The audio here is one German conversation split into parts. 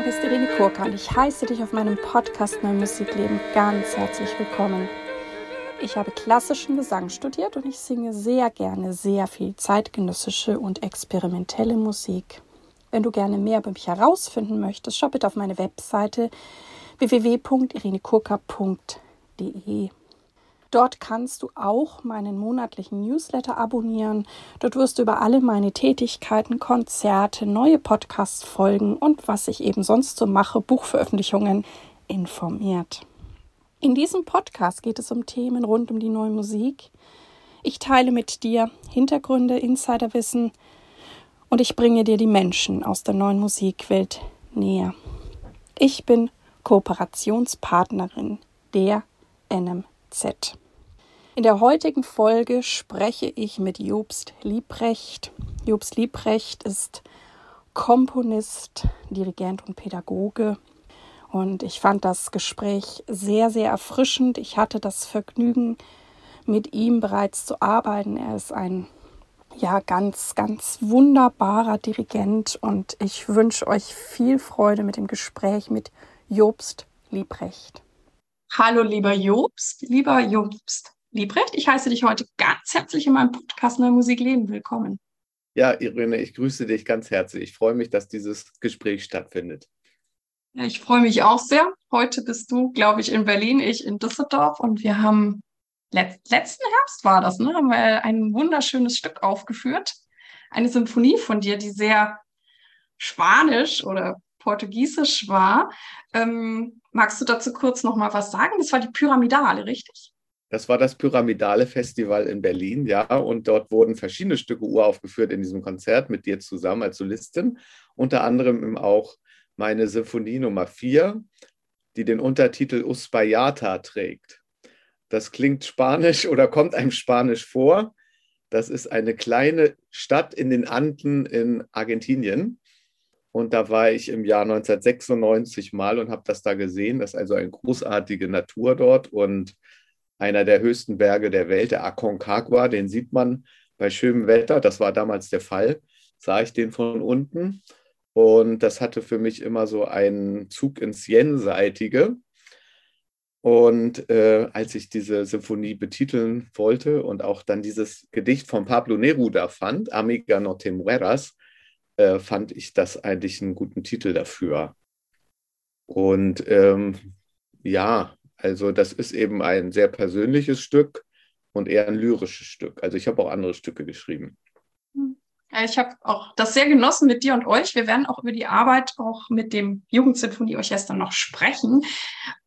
Name ist Irene Kurka und ich heiße dich auf meinem Podcast Mein Musikleben ganz herzlich willkommen. Ich habe klassischen Gesang studiert und ich singe sehr gerne sehr viel zeitgenössische und experimentelle Musik. Wenn du gerne mehr über mich herausfinden möchtest, schau bitte auf meine Webseite www.irenekurka.de. Dort kannst du auch meinen monatlichen Newsletter abonnieren. Dort wirst du über alle meine Tätigkeiten, Konzerte, neue Podcast-Folgen und was ich eben sonst so mache, Buchveröffentlichungen informiert. In diesem Podcast geht es um Themen rund um die neue Musik. Ich teile mit dir Hintergründe, Insiderwissen und ich bringe dir die Menschen aus der neuen Musikwelt näher. Ich bin Kooperationspartnerin der NMZ. In der heutigen Folge spreche ich mit Jobst Liebrecht. Jobst Liebrecht ist Komponist, Dirigent und Pädagoge. Und ich fand das Gespräch sehr, sehr erfrischend. Ich hatte das Vergnügen, mit ihm bereits zu arbeiten. Er ist ein ja, ganz, ganz wunderbarer Dirigent und ich wünsche euch viel Freude mit dem Gespräch mit Jobst Liebrecht. Hallo, lieber Jobst, lieber Jobst. Liebrecht. Ich heiße dich heute ganz herzlich in meinem Podcast Neue Musik Leben willkommen. Ja, Irene, ich grüße dich ganz herzlich. Ich freue mich, dass dieses Gespräch stattfindet. Ja, ich freue mich auch sehr. Heute bist du, glaube ich, in Berlin, ich in Düsseldorf und wir haben let letzten Herbst war das, ne, haben wir ein wunderschönes Stück aufgeführt. Eine Symphonie von dir, die sehr spanisch oder portugiesisch war. Ähm, magst du dazu kurz noch mal was sagen? Das war die Pyramidale, richtig? Das war das Pyramidale Festival in Berlin, ja, und dort wurden verschiedene Stücke uraufgeführt in diesem Konzert mit dir zusammen als Solistin, unter anderem auch meine Symphonie Nummer 4, die den Untertitel Uspallata trägt. Das klingt spanisch oder kommt einem spanisch vor. Das ist eine kleine Stadt in den Anden in Argentinien. Und da war ich im Jahr 1996 mal und habe das da gesehen. Das ist also eine großartige Natur dort und einer der höchsten Berge der Welt, der Aconcagua, den sieht man bei schönem Wetter. Das war damals der Fall, sah ich den von unten. Und das hatte für mich immer so einen Zug ins Jenseitige. Und äh, als ich diese Symphonie betiteln wollte und auch dann dieses Gedicht von Pablo Neruda fand, Amiga no te mueras, äh, fand ich das eigentlich einen guten Titel dafür. Und ähm, ja, also das ist eben ein sehr persönliches Stück und eher ein lyrisches Stück. Also ich habe auch andere Stücke geschrieben. Ich habe auch das sehr genossen mit dir und euch. Wir werden auch über die Arbeit auch mit dem Jugendsinfonieorchester noch sprechen.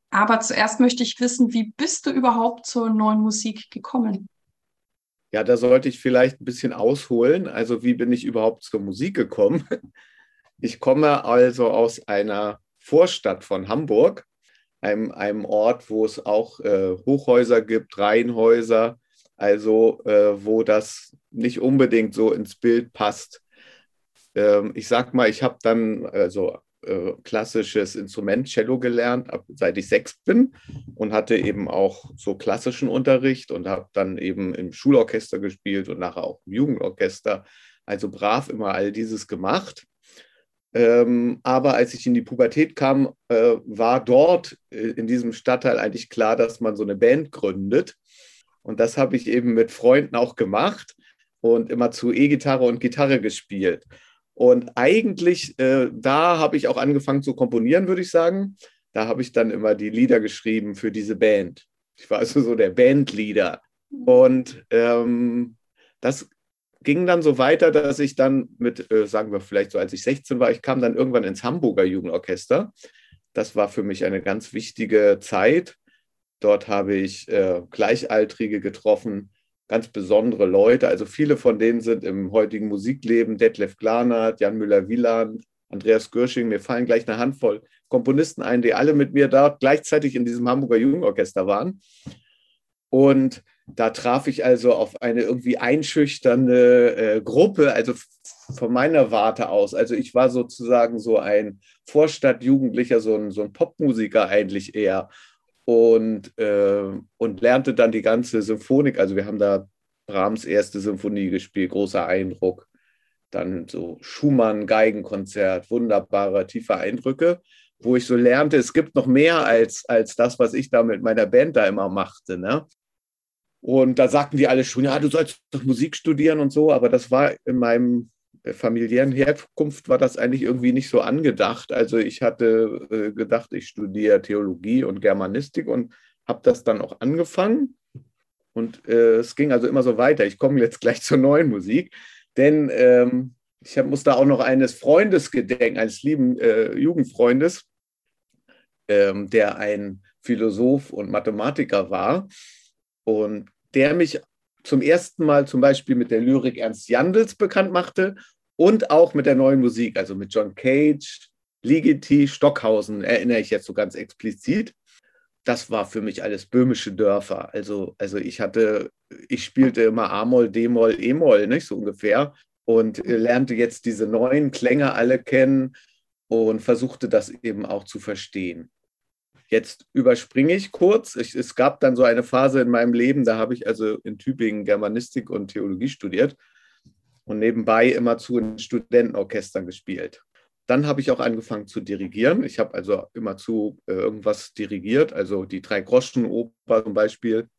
Aber zuerst möchte ich wissen, wie bist du überhaupt zur neuen Musik gekommen? Ja, da sollte ich vielleicht ein bisschen ausholen. Also wie bin ich überhaupt zur Musik gekommen? Ich komme also aus einer Vorstadt von Hamburg einem, einem Ort, wo es auch äh, Hochhäuser gibt, Reihenhäuser, also äh, wo das nicht unbedingt so ins Bild passt. Ähm, ich sag mal, ich habe dann also äh, klassisches Instrument Cello gelernt, ab, seit ich sechs bin und hatte eben auch so klassischen Unterricht und habe dann eben im Schulorchester gespielt und nachher auch im Jugendorchester. Also brav immer all dieses gemacht. Ähm, aber als ich in die Pubertät kam, äh, war dort äh, in diesem Stadtteil eigentlich klar, dass man so eine Band gründet. Und das habe ich eben mit Freunden auch gemacht und immer zu E-Gitarre und Gitarre gespielt. Und eigentlich, äh, da habe ich auch angefangen zu komponieren, würde ich sagen. Da habe ich dann immer die Lieder geschrieben für diese Band. Ich war also so der Bandleader. Und ähm, das ging dann so weiter, dass ich dann mit, äh, sagen wir vielleicht so, als ich 16 war, ich kam dann irgendwann ins Hamburger Jugendorchester. Das war für mich eine ganz wichtige Zeit. Dort habe ich äh, Gleichaltrige getroffen, ganz besondere Leute. Also viele von denen sind im heutigen Musikleben, Detlef Glanert, Jan Müller-Wieland, Andreas Görsching, mir fallen gleich eine Handvoll Komponisten ein, die alle mit mir dort gleichzeitig in diesem Hamburger Jugendorchester waren. Und da traf ich also auf eine irgendwie einschüchternde äh, Gruppe, also von meiner Warte aus. Also ich war sozusagen so ein Vorstadtjugendlicher, so ein, so ein Popmusiker eigentlich eher. Und, äh, und lernte dann die ganze Symphonik. Also wir haben da Brahms erste Symphonie gespielt, großer Eindruck. dann so Schumann, Geigenkonzert, wunderbare, tiefe Eindrücke, wo ich so lernte, es gibt noch mehr als, als das, was ich da mit meiner Band da immer machte. Ne? Und da sagten die alle schon, ja, du sollst doch Musik studieren und so, aber das war in meinem familiären Herkunft war das eigentlich irgendwie nicht so angedacht. Also ich hatte äh, gedacht, ich studiere Theologie und Germanistik und habe das dann auch angefangen. Und äh, es ging also immer so weiter. Ich komme jetzt gleich zur neuen Musik, denn ähm, ich hab, muss da auch noch eines Freundes gedenken, eines lieben äh, Jugendfreundes, ähm, der ein Philosoph und Mathematiker war und der mich zum ersten Mal zum Beispiel mit der Lyrik Ernst Jandls bekannt machte und auch mit der neuen Musik, also mit John Cage, Ligeti, Stockhausen, erinnere ich jetzt so ganz explizit. Das war für mich alles böhmische Dörfer. Also, also ich hatte, ich spielte immer A-Moll, D-Moll, E-Moll, nicht so ungefähr. Und lernte jetzt diese neuen Klänge alle kennen und versuchte das eben auch zu verstehen. Jetzt überspringe ich kurz. Ich, es gab dann so eine Phase in meinem Leben, da habe ich also in Tübingen Germanistik und Theologie studiert und nebenbei immer zu in Studentenorchestern gespielt. Dann habe ich auch angefangen zu dirigieren. Ich habe also immer zu äh, irgendwas dirigiert. Also die Drei-Groschen-Oper zum Beispiel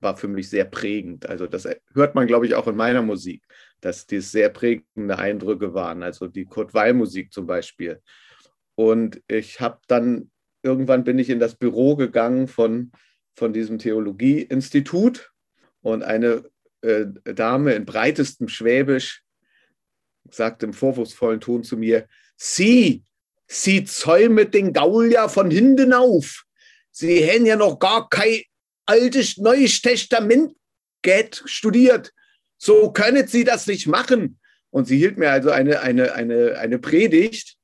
war für mich sehr prägend. Also das hört man, glaube ich, auch in meiner Musik, dass dies sehr prägende Eindrücke waren. Also die Kurt Weil-Musik zum Beispiel. Und ich habe dann, irgendwann bin ich in das Büro gegangen von, von diesem Theologieinstitut und eine äh, Dame in breitestem Schwäbisch sagte im vorwurfsvollen Ton zu mir, Sie, Sie zäumen den Gaul ja von hinten auf. Sie hätten ja noch gar kein altes Neues Testament studiert. So können Sie das nicht machen. Und sie hielt mir also eine, eine, eine, eine Predigt.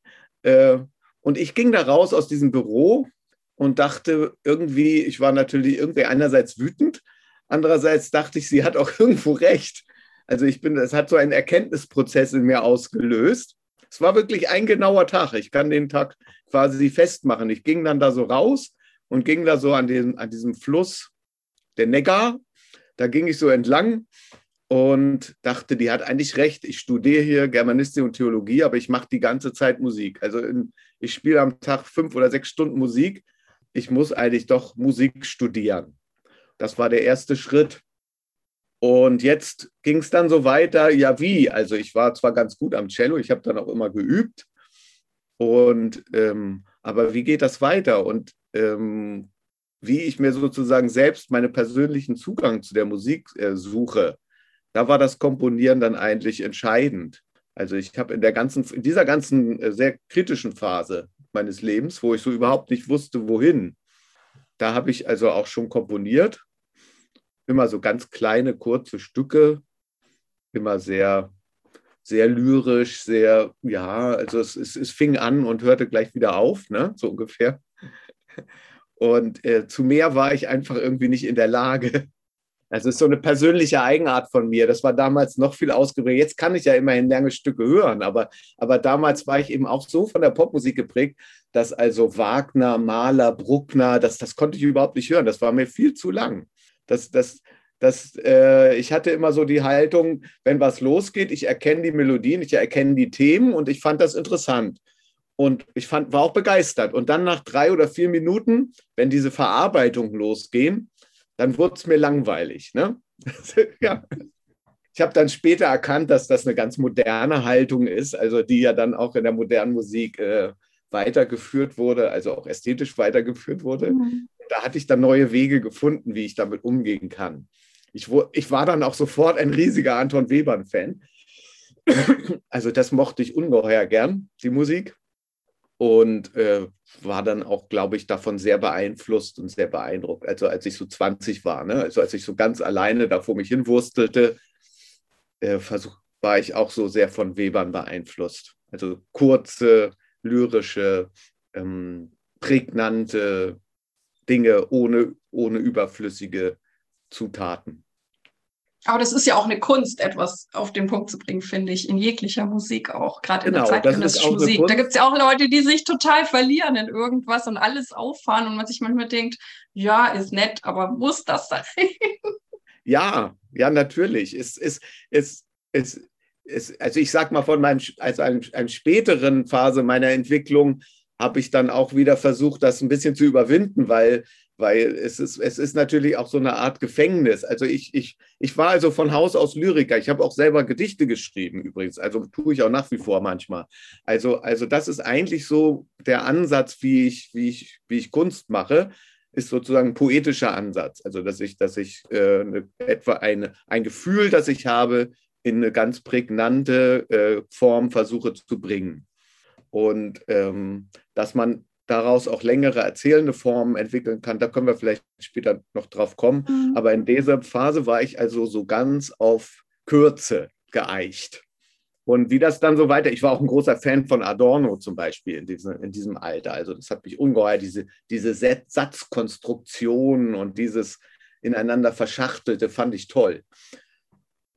Äh, und ich ging da raus aus diesem Büro und dachte irgendwie, ich war natürlich irgendwie einerseits wütend, Andererseits dachte ich, sie hat auch irgendwo recht. Also ich bin, es hat so einen Erkenntnisprozess in mir ausgelöst. Es war wirklich ein genauer Tag. Ich kann den Tag quasi festmachen. Ich ging dann da so raus und ging da so an, den, an diesem Fluss, der Neckar. Da ging ich so entlang und dachte, die hat eigentlich recht. Ich studiere hier Germanistik und Theologie, aber ich mache die ganze Zeit Musik. Also in, ich spiele am Tag fünf oder sechs Stunden Musik. Ich muss eigentlich doch Musik studieren. Das war der erste Schritt. Und jetzt ging es dann so weiter, ja wie? Also ich war zwar ganz gut am Cello, ich habe dann auch immer geübt. Und ähm, aber wie geht das weiter? Und ähm, wie ich mir sozusagen selbst meinen persönlichen Zugang zu der Musik äh, suche, da war das Komponieren dann eigentlich entscheidend. Also ich habe in in dieser ganzen äh, sehr kritischen Phase meines Lebens, wo ich so überhaupt nicht wusste, wohin, da habe ich also auch schon komponiert immer so ganz kleine, kurze Stücke, immer sehr, sehr lyrisch, sehr, ja, also es, es, es fing an und hörte gleich wieder auf, ne? so ungefähr. Und äh, zu mehr war ich einfach irgendwie nicht in der Lage. Das ist so eine persönliche Eigenart von mir. Das war damals noch viel ausgeprägt. Jetzt kann ich ja immerhin lange Stücke hören, aber, aber damals war ich eben auch so von der Popmusik geprägt, dass also Wagner, Mahler, Bruckner, das, das konnte ich überhaupt nicht hören. Das war mir viel zu lang das, das, das, äh, ich hatte immer so die Haltung, wenn was losgeht, ich erkenne die Melodien, ich erkenne die Themen und ich fand das interessant. Und ich fand, war auch begeistert. Und dann nach drei oder vier Minuten, wenn diese Verarbeitungen losgehen, dann wurde es mir langweilig. Ne? ja. Ich habe dann später erkannt, dass das eine ganz moderne Haltung ist, also die ja dann auch in der modernen Musik äh, weitergeführt wurde, also auch ästhetisch weitergeführt wurde. Mhm da hatte ich dann neue Wege gefunden, wie ich damit umgehen kann. Ich, ich war dann auch sofort ein riesiger Anton Webern-Fan. Also das mochte ich ungeheuer gern, die Musik. Und äh, war dann auch, glaube ich, davon sehr beeinflusst und sehr beeindruckt. Also als ich so 20 war, ne? also als ich so ganz alleine da vor mich hinwurstelte, äh, versuch, war ich auch so sehr von Webern beeinflusst. Also kurze, lyrische, ähm, prägnante Dinge ohne, ohne überflüssige Zutaten. Aber das ist ja auch eine Kunst, etwas auf den Punkt zu bringen, finde ich, in jeglicher Musik auch, gerade genau, in der zeitgenössischen Musik. Da gibt es ja auch Leute, die sich total verlieren in irgendwas und alles auffahren und man sich manchmal denkt, ja, ist nett, aber muss das sein? Ja, ja, natürlich. Es, es, es, es, es, also ich sag mal von meinem, also einem, einem späteren Phase meiner Entwicklung habe ich dann auch wieder versucht, das ein bisschen zu überwinden, weil, weil es, ist, es ist natürlich auch so eine Art Gefängnis. Also ich, ich, ich war also von Haus aus Lyriker. Ich habe auch selber Gedichte geschrieben übrigens. Also tue ich auch nach wie vor manchmal. Also, also das ist eigentlich so der Ansatz, wie ich, wie ich, wie ich Kunst mache ist sozusagen ein poetischer Ansatz. Also, dass ich, dass ich äh, eine, etwa eine, ein Gefühl, das ich habe, in eine ganz prägnante äh, Form versuche zu bringen. Und ähm, dass man daraus auch längere erzählende Formen entwickeln kann, da können wir vielleicht später noch drauf kommen. Mhm. Aber in dieser Phase war ich also so ganz auf Kürze geeicht. Und wie das dann so weiter, ich war auch ein großer Fan von Adorno zum Beispiel in diesem, in diesem Alter. Also das hat mich ungeheuer, diese, diese Satzkonstruktionen und dieses ineinander verschachtelte fand ich toll.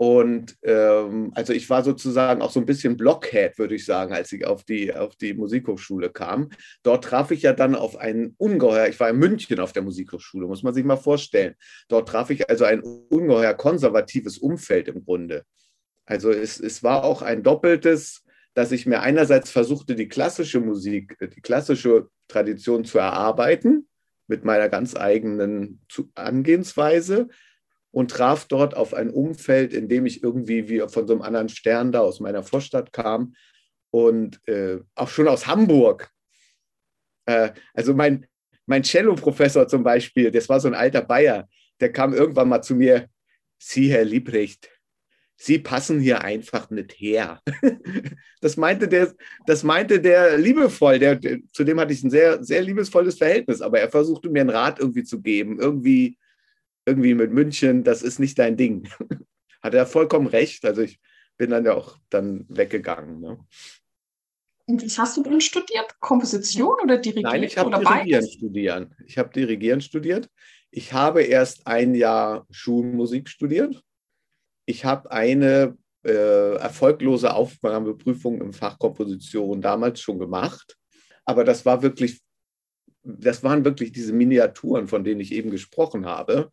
Und ähm, also ich war sozusagen auch so ein bisschen Blockhead, würde ich sagen, als ich auf die, auf die Musikhochschule kam. Dort traf ich ja dann auf einen ungeheuer, ich war in München auf der Musikhochschule, muss man sich mal vorstellen. Dort traf ich also ein ungeheuer konservatives Umfeld im Grunde. Also es, es war auch ein doppeltes, dass ich mir einerseits versuchte, die klassische Musik, die klassische Tradition zu erarbeiten mit meiner ganz eigenen Angehensweise und traf dort auf ein Umfeld, in dem ich irgendwie wie von so einem anderen Stern da aus meiner Vorstadt kam und äh, auch schon aus Hamburg. Äh, also mein, mein Cello-Professor zum Beispiel, das war so ein alter Bayer, der kam irgendwann mal zu mir, Sie, Herr Liebrecht, Sie passen hier einfach nicht her. Das meinte der, das meinte der liebevoll, der, der, zu dem hatte ich ein sehr, sehr liebesvolles Verhältnis, aber er versuchte mir einen Rat irgendwie zu geben, irgendwie, irgendwie mit München, das ist nicht dein Ding. Hat er vollkommen recht. Also ich bin dann ja auch dann weggegangen. Ne? Und was hast du dann studiert? Komposition oder Dirigieren? Nein, ich habe Dirigieren studiert. Ich habe Dirigieren studiert. Ich habe erst ein Jahr Schulmusik studiert ich habe eine äh, erfolglose Aufnahmeprüfung im Fach Komposition damals schon gemacht, aber das war wirklich, das waren wirklich diese Miniaturen, von denen ich eben gesprochen habe.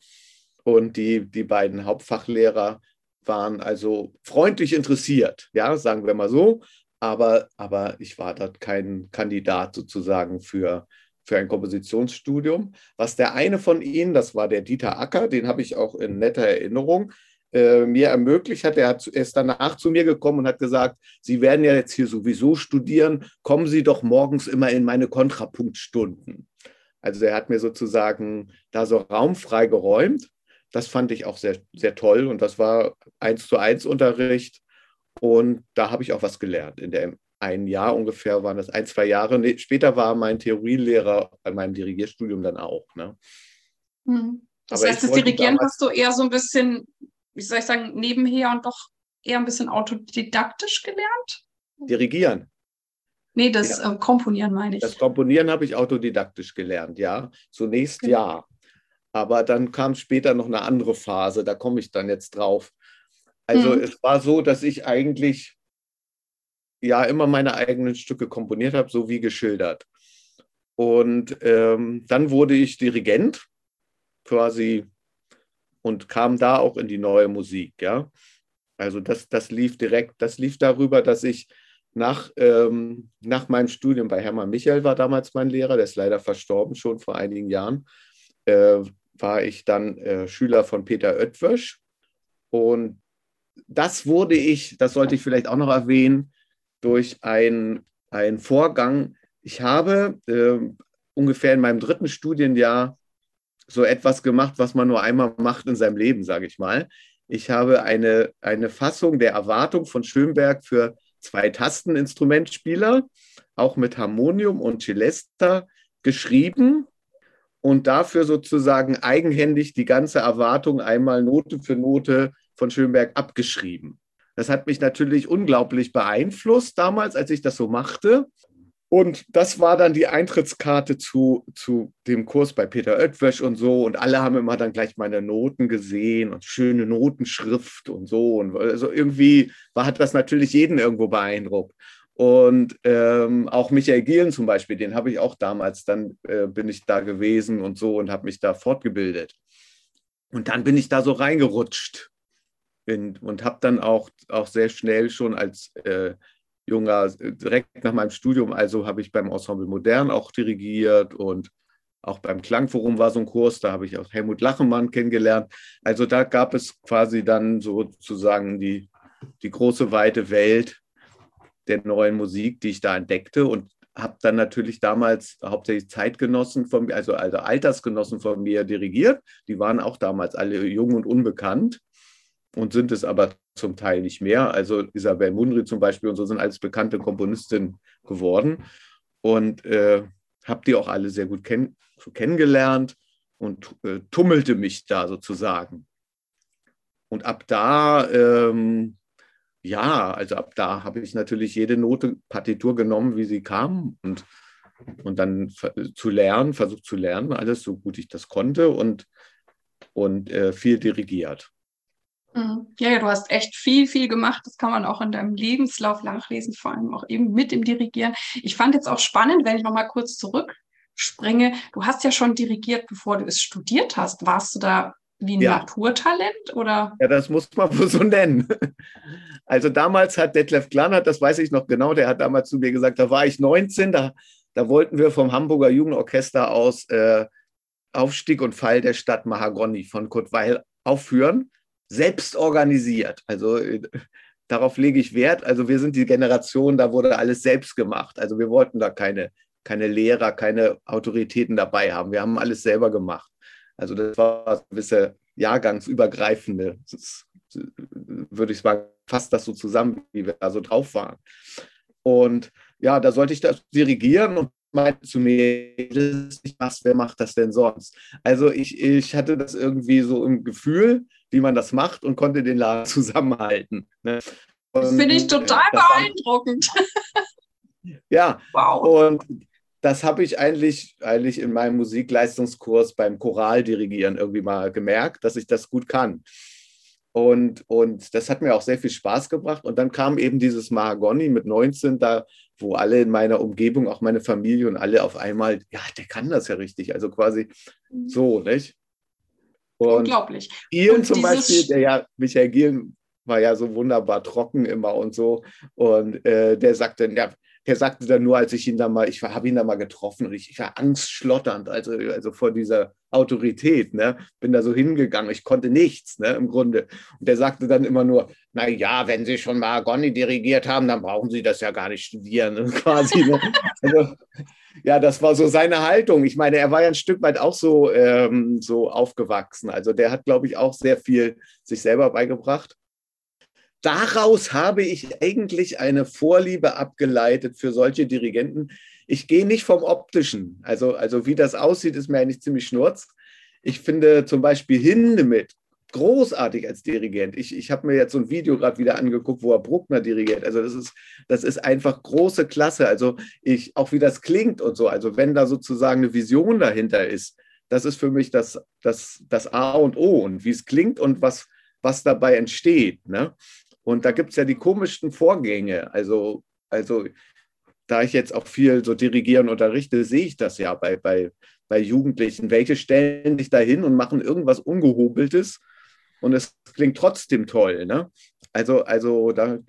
Und die, die beiden Hauptfachlehrer waren also freundlich interessiert, ja, sagen wir mal so. Aber, aber ich war dort kein Kandidat sozusagen für, für ein Kompositionsstudium. Was der eine von ihnen, das war der Dieter Acker, den habe ich auch in netter Erinnerung, äh, mir ermöglicht hat. Er, hat, ist danach zu mir gekommen und hat gesagt, Sie werden ja jetzt hier sowieso studieren, kommen Sie doch morgens immer in meine Kontrapunktstunden. Also er hat mir sozusagen da so Raum frei geräumt. Das fand ich auch sehr, sehr toll und das war eins zu eins Unterricht. Und da habe ich auch was gelernt. In der ein Jahr ungefähr waren das ein, zwei Jahre. Nee, später war mein Theorielehrer bei meinem Dirigierstudium dann auch. Ne? Hm. Das Aber heißt, das Dirigieren hast du eher so ein bisschen wie soll ich sagen, nebenher und doch eher ein bisschen autodidaktisch gelernt? Dirigieren. Nee, das ja. äh, Komponieren meine ich. Das Komponieren habe ich autodidaktisch gelernt, ja. Zunächst okay. ja. Aber dann kam später noch eine andere Phase, da komme ich dann jetzt drauf. Also hm. es war so, dass ich eigentlich ja immer meine eigenen Stücke komponiert habe, so wie geschildert. Und ähm, dann wurde ich Dirigent, quasi und kam da auch in die neue Musik, ja. Also das, das lief direkt, das lief darüber, dass ich nach, ähm, nach meinem Studium bei Hermann Michael war damals mein Lehrer, der ist leider verstorben schon vor einigen Jahren, äh, war ich dann äh, Schüler von Peter Oetwösch. Und das wurde ich, das sollte ich vielleicht auch noch erwähnen, durch einen Vorgang. Ich habe äh, ungefähr in meinem dritten Studienjahr so etwas gemacht, was man nur einmal macht in seinem Leben, sage ich mal. Ich habe eine, eine Fassung der Erwartung von Schönberg für zwei Tasteninstrumentspieler, auch mit Harmonium und Celesta, geschrieben und dafür sozusagen eigenhändig die ganze Erwartung einmal Note für Note von Schönberg abgeschrieben. Das hat mich natürlich unglaublich beeinflusst damals, als ich das so machte. Und das war dann die Eintrittskarte zu, zu dem Kurs bei Peter Oetwösch und so. Und alle haben immer dann gleich meine Noten gesehen und schöne Notenschrift und so. Und also irgendwie war, hat das natürlich jeden irgendwo beeindruckt. Und ähm, auch Michael Gielen zum Beispiel, den habe ich auch damals, dann äh, bin ich da gewesen und so und habe mich da fortgebildet. Und dann bin ich da so reingerutscht. in, und habe dann auch, auch sehr schnell schon als äh, junger, direkt nach meinem Studium, also habe ich beim Ensemble Modern auch dirigiert und auch beim Klangforum war so ein Kurs, da habe ich auch Helmut Lachemann kennengelernt. Also da gab es quasi dann sozusagen die, die große weite Welt der neuen Musik, die ich da entdeckte und habe dann natürlich damals hauptsächlich Zeitgenossen von mir, also, also Altersgenossen von mir dirigiert. Die waren auch damals alle jung und unbekannt und sind es aber zum Teil nicht mehr. Also Isabel Mundry zum Beispiel und so sind als bekannte Komponistin geworden und äh, habe die auch alle sehr gut kenn kennengelernt und äh, tummelte mich da sozusagen. Und ab da ähm, ja, also ab da habe ich natürlich jede Note Partitur genommen, wie sie kam und, und dann zu lernen, versucht zu lernen, alles so gut ich das konnte und, und äh, viel dirigiert. Mhm. Ja, ja, du hast echt viel, viel gemacht. Das kann man auch in deinem Lebenslauf nachlesen, vor allem auch eben mit dem Dirigieren. Ich fand jetzt auch spannend, wenn ich nochmal kurz zurückspringe. Du hast ja schon dirigiert, bevor du es studiert hast. Warst du da wie ein ja. Naturtalent oder? Ja, das muss man wohl so nennen. Also damals hat Detlef Klannert, das weiß ich noch genau, der hat damals zu mir gesagt, da war ich 19, da, da wollten wir vom Hamburger Jugendorchester aus äh, Aufstieg und Fall der Stadt Mahagoni von Kurt Weil aufführen, selbst organisiert. Also äh, darauf lege ich Wert. Also wir sind die Generation, da wurde alles selbst gemacht. Also wir wollten da keine, keine Lehrer, keine Autoritäten dabei haben. Wir haben alles selber gemacht. Also das war gewisse jahrgangsübergreifende, das, würde ich sagen, fasst das so zusammen, wie wir da so drauf waren. Und ja, da sollte ich das dirigieren und meinte zu mir, was, wer macht das denn sonst? Also ich, ich hatte das irgendwie so im Gefühl, wie man das macht und konnte den Laden zusammenhalten. Ne? Das finde ich total beeindruckend. ja, wow. Und das habe ich eigentlich, eigentlich in meinem Musikleistungskurs beim Choraldirigieren irgendwie mal gemerkt, dass ich das gut kann. Und, und das hat mir auch sehr viel Spaß gebracht. Und dann kam eben dieses Mahagoni mit 19 da, wo alle in meiner Umgebung, auch meine Familie und alle auf einmal, ja, der kann das ja richtig. Also quasi mhm. so, nicht? Und Unglaublich. Gielen zum Beispiel, der ja, Michael Gielen war ja so wunderbar trocken immer und so. Und äh, der sagte, ja, der sagte dann nur, als ich ihn da mal, ich habe ihn da mal getroffen und ich, ich, war angstschlotternd, also, also vor dieser Autorität, ne? Bin da so hingegangen, ich konnte nichts, ne, im Grunde. Und der sagte dann immer nur, na ja, wenn Sie schon mal Gonni dirigiert haben, dann brauchen Sie das ja gar nicht studieren, ne? quasi. Ne? Also, ja, das war so seine Haltung. Ich meine, er war ja ein Stück weit auch so, ähm, so aufgewachsen. Also der hat, glaube ich, auch sehr viel sich selber beigebracht daraus habe ich eigentlich eine Vorliebe abgeleitet für solche Dirigenten. Ich gehe nicht vom Optischen. Also, also wie das aussieht, ist mir eigentlich ziemlich schnurz. Ich finde zum Beispiel Hindemith großartig als Dirigent. Ich, ich habe mir jetzt so ein Video gerade wieder angeguckt, wo er Bruckner dirigiert. Also das ist, das ist einfach große Klasse. Also ich, auch wie das klingt und so. Also wenn da sozusagen eine Vision dahinter ist, das ist für mich das, das, das A und O und wie es klingt und was, was dabei entsteht. Ne? Und da gibt es ja die komischsten Vorgänge. Also, also da ich jetzt auch viel so dirigieren unterrichte, sehe ich das ja bei, bei, bei Jugendlichen. Welche stellen sich da hin und machen irgendwas Ungehobeltes und es klingt trotzdem toll. Ne? Also, also da,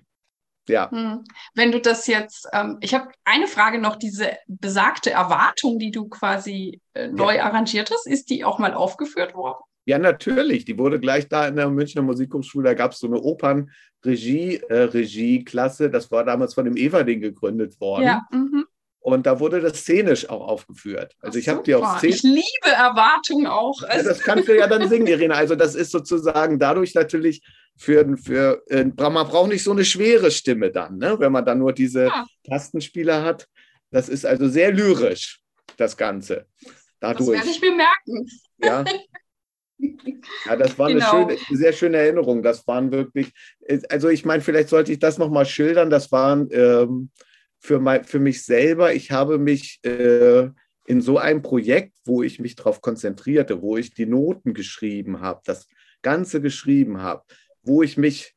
ja. Hm. Wenn du das jetzt, ähm, ich habe eine Frage noch, diese besagte Erwartung, die du quasi äh, neu ja. arrangiert hast, ist die auch mal aufgeführt worden? Ja, natürlich. Die wurde gleich da in der Münchner Musikhochschule, da gab es so eine Opernregie, äh, Regieklasse. Das war damals von dem Everding gegründet worden. Ja, mhm. Und da wurde das szenisch auch aufgeführt. Also ich habe die auch szenisch. Ich liebe Erwartung auch. Ja, das kannst du ja dann singen, Irene. Also das ist sozusagen dadurch natürlich für, für äh, man braucht nicht so eine schwere Stimme dann, ne? wenn man dann nur diese ja. Tastenspieler hat. Das ist also sehr lyrisch, das Ganze. Dadurch. Das werde ich bemerken. Ja, Ja, das war genau. eine, schöne, sehr schöne Erinnerung. Das waren wirklich, also ich meine, vielleicht sollte ich das nochmal schildern. Das waren ähm, für, mein, für mich selber, ich habe mich äh, in so einem Projekt, wo ich mich darauf konzentrierte, wo ich die Noten geschrieben habe, das Ganze geschrieben habe, wo ich mich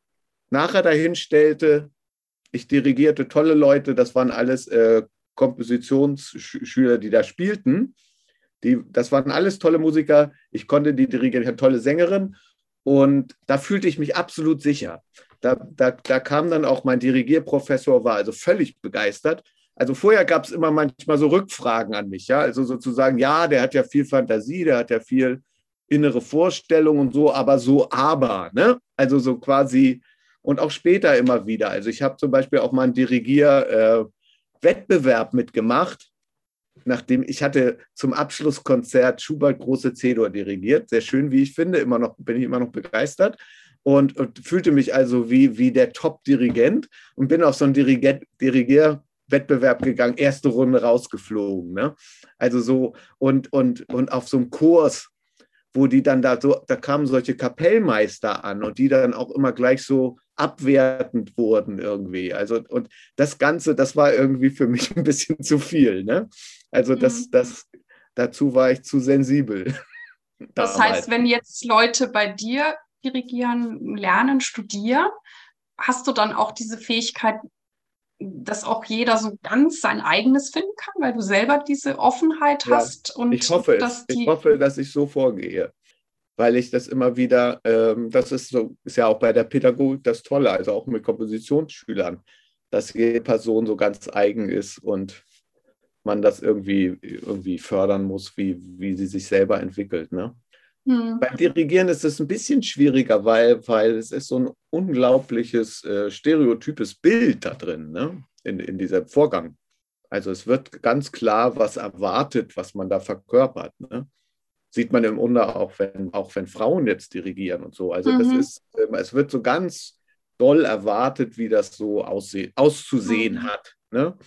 nachher dahin stellte, ich dirigierte tolle Leute, das waren alles äh, Kompositionsschüler, die da spielten. Die, das waren alles tolle Musiker. Ich konnte die dirigieren. Ich hatte tolle Sängerin. Und da fühlte ich mich absolut sicher. Da, da, da kam dann auch mein Dirigierprofessor, war also völlig begeistert. Also vorher gab es immer manchmal so Rückfragen an mich, ja. Also sozusagen, ja, der hat ja viel Fantasie, der hat ja viel innere Vorstellung und so, aber so aber, ne? Also so quasi und auch später immer wieder. Also ich habe zum Beispiel auch mal einen Dirigier-Wettbewerb äh, mitgemacht, nachdem ich hatte zum Abschlusskonzert Schubert Große C-Dur dirigiert. Sehr schön, wie ich finde, immer noch, bin ich immer noch begeistert. Und, und fühlte mich also wie, wie der Top-Dirigent und bin auf so einen Dirigent, Dirigierwettbewerb gegangen, erste Runde rausgeflogen. Ne? Also so, und, und, und auf so einem Kurs wo die dann da so, da kamen solche Kapellmeister an und die dann auch immer gleich so abwertend wurden irgendwie. Also, und das Ganze, das war irgendwie für mich ein bisschen zu viel. Ne? Also, das, mhm. das, dazu war ich zu sensibel. Das heißt, wenn jetzt Leute bei dir dirigieren, lernen, studieren, hast du dann auch diese Fähigkeit, dass auch jeder so ganz sein eigenes finden kann, weil du selber diese Offenheit ja, hast. Und ich hoffe dass es. Ich hoffe, dass ich so vorgehe, weil ich das immer wieder, ähm, das ist so, ist ja auch bei der Pädagogik das Tolle, also auch mit Kompositionsschülern, dass jede Person so ganz eigen ist und man das irgendwie, irgendwie fördern muss, wie, wie sie sich selber entwickelt. Ne? Hm. Beim Dirigieren ist es ein bisschen schwieriger, weil, weil es ist so ein unglaubliches äh, stereotypes Bild da drin, ne? in, in diesem Vorgang. Also es wird ganz klar, was erwartet, was man da verkörpert. Ne? Sieht man im Grunde auch, wenn, auch wenn Frauen jetzt dirigieren und so. Also mhm. das ist, äh, es wird so ganz doll erwartet, wie das so aussehen, auszusehen mhm. hat. Ne?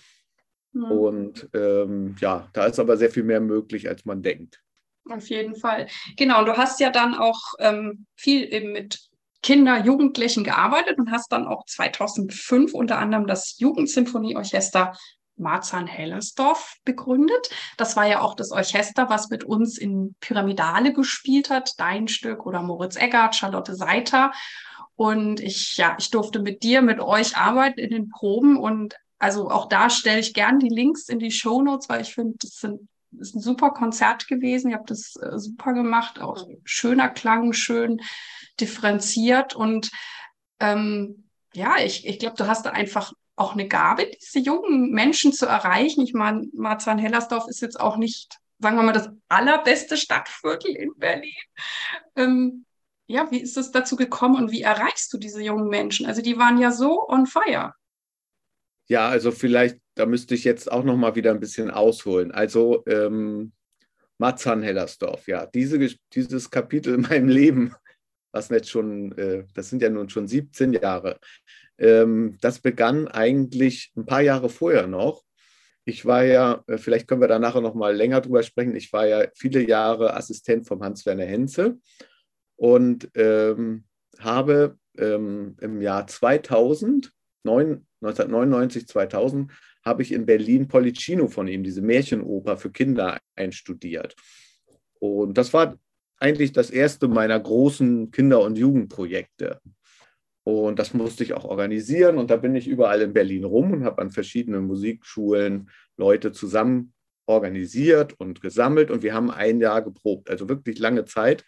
Mhm. Und ähm, ja, da ist aber sehr viel mehr möglich, als man denkt. Auf jeden Fall. Genau, und du hast ja dann auch ähm, viel eben mit Kinder, Jugendlichen gearbeitet und hast dann auch 2005 unter anderem das Jugendsinfonieorchester Marzahn-Hellersdorf begründet. Das war ja auch das Orchester, was mit uns in Pyramidale gespielt hat, dein Stück oder Moritz Eggert, Charlotte Seiter. Und ich, ja, ich durfte mit dir, mit euch arbeiten in den Proben und also auch da stelle ich gern die Links in die Show Notes, weil ich finde, das sind ist ein super Konzert gewesen. Ihr habt das äh, super gemacht, auch schöner Klang, schön differenziert. Und ähm, ja, ich, ich glaube, du hast da einfach auch eine Gabe, diese jungen Menschen zu erreichen. Ich meine, Marzahn-Hellersdorf ist jetzt auch nicht, sagen wir mal, das allerbeste Stadtviertel in Berlin. Ähm, ja, wie ist es dazu gekommen und wie erreichst du diese jungen Menschen? Also die waren ja so on fire. Ja, also vielleicht, da müsste ich jetzt auch noch mal wieder ein bisschen ausholen. Also ähm, Marzahn-Hellersdorf, ja, diese, dieses Kapitel in meinem Leben, was jetzt schon, äh, das sind ja nun schon 17 Jahre, ähm, das begann eigentlich ein paar Jahre vorher noch. Ich war ja, äh, vielleicht können wir da nachher noch mal länger drüber sprechen, ich war ja viele Jahre Assistent von Hans-Werner Henze und ähm, habe ähm, im Jahr 2000 neun, 1999, 2000 habe ich in Berlin Policino von ihm, diese Märchenoper für Kinder, einstudiert. Und das war eigentlich das erste meiner großen Kinder- und Jugendprojekte. Und das musste ich auch organisieren. Und da bin ich überall in Berlin rum und habe an verschiedenen Musikschulen Leute zusammen organisiert und gesammelt. Und wir haben ein Jahr geprobt, also wirklich lange Zeit.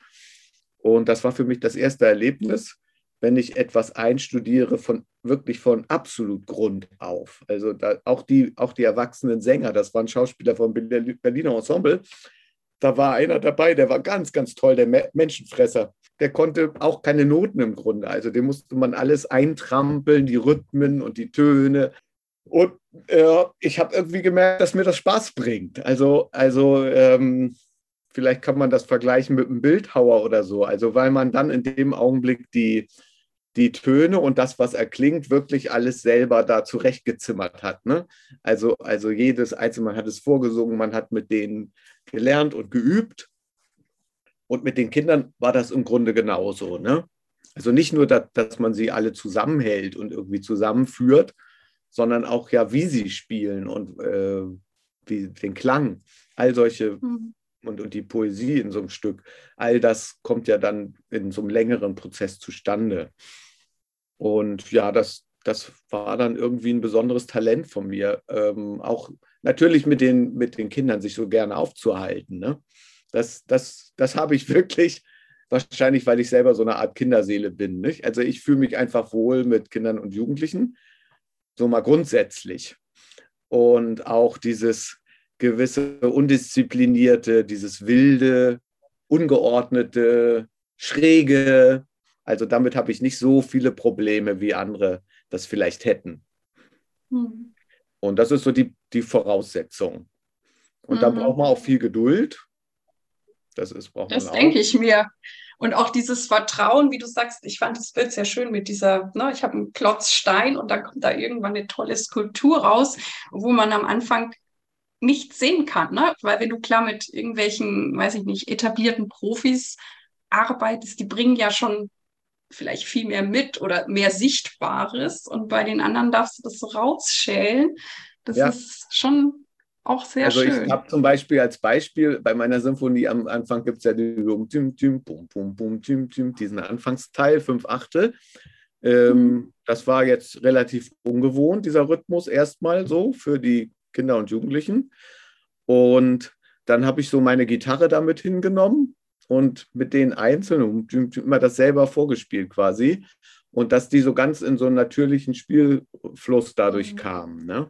Und das war für mich das erste Erlebnis, wenn ich etwas einstudiere, von wirklich von absolut Grund auf. Also da, auch, die, auch die erwachsenen Sänger, das waren Schauspieler vom Berliner Ensemble, da war einer dabei, der war ganz, ganz toll, der Menschenfresser. Der konnte auch keine Noten im Grunde. Also dem musste man alles eintrampeln, die Rhythmen und die Töne. Und äh, ich habe irgendwie gemerkt, dass mir das Spaß bringt. Also, also ähm, vielleicht kann man das vergleichen mit einem Bildhauer oder so. Also weil man dann in dem Augenblick die, die Töne und das, was erklingt, wirklich alles selber da zurechtgezimmert hat. Ne? Also, also jedes Einzelne, man hat es vorgesungen, man hat mit denen gelernt und geübt. Und mit den Kindern war das im Grunde genauso. Ne? Also nicht nur, dass, dass man sie alle zusammenhält und irgendwie zusammenführt, sondern auch ja, wie sie spielen und äh, wie den Klang. All solche mhm und, und die Poesie in so einem Stück, all das kommt ja dann in so einem längeren Prozess zustande. Und ja, das, das war dann irgendwie ein besonderes Talent von mir. Ähm, auch natürlich mit den, mit den Kindern sich so gerne aufzuhalten. Ne? Das, das, das habe ich wirklich Wahrscheinlich, weil ich selber so eine Art Kinderseele bin. Nicht? Also ich fühle mich einfach wohl mit Kindern und Jugendlichen, so mal grundsätzlich. Und auch dieses gewisse undisziplinierte, dieses wilde, ungeordnete, schräge. Also damit habe ich nicht so viele Probleme, wie andere das vielleicht hätten. Mhm. Und das ist so die, die Voraussetzung. Und mhm. da braucht man auch viel Geduld. Das ist braucht Das denke ich mir. Und auch dieses Vertrauen, wie du sagst, ich fand das Bild sehr schön mit dieser, ne, ich habe einen Klotz Stein und dann kommt da irgendwann eine tolle Skulptur raus, wo man am Anfang nichts sehen kann, ne? Weil wenn du klar mit irgendwelchen, weiß ich nicht, etablierten Profis arbeitest, die bringen ja schon vielleicht viel mehr mit oder mehr Sichtbares und bei den anderen darfst du das so rausschälen. Das ja. ist schon auch sehr also schön. Also ich habe zum Beispiel als Beispiel bei meiner Symphonie am Anfang gibt es ja die tüm, tüm, bum, bum, bum, tüm, tüm, diesen Anfangsteil, fünf Achtel. Ähm, mhm. Das war jetzt relativ ungewohnt, dieser Rhythmus erstmal so für die Kinder und Jugendlichen. Und dann habe ich so meine Gitarre damit hingenommen und mit den Einzelnen immer das selber vorgespielt quasi. Und dass die so ganz in so einen natürlichen Spielfluss dadurch mhm. kamen. Ne?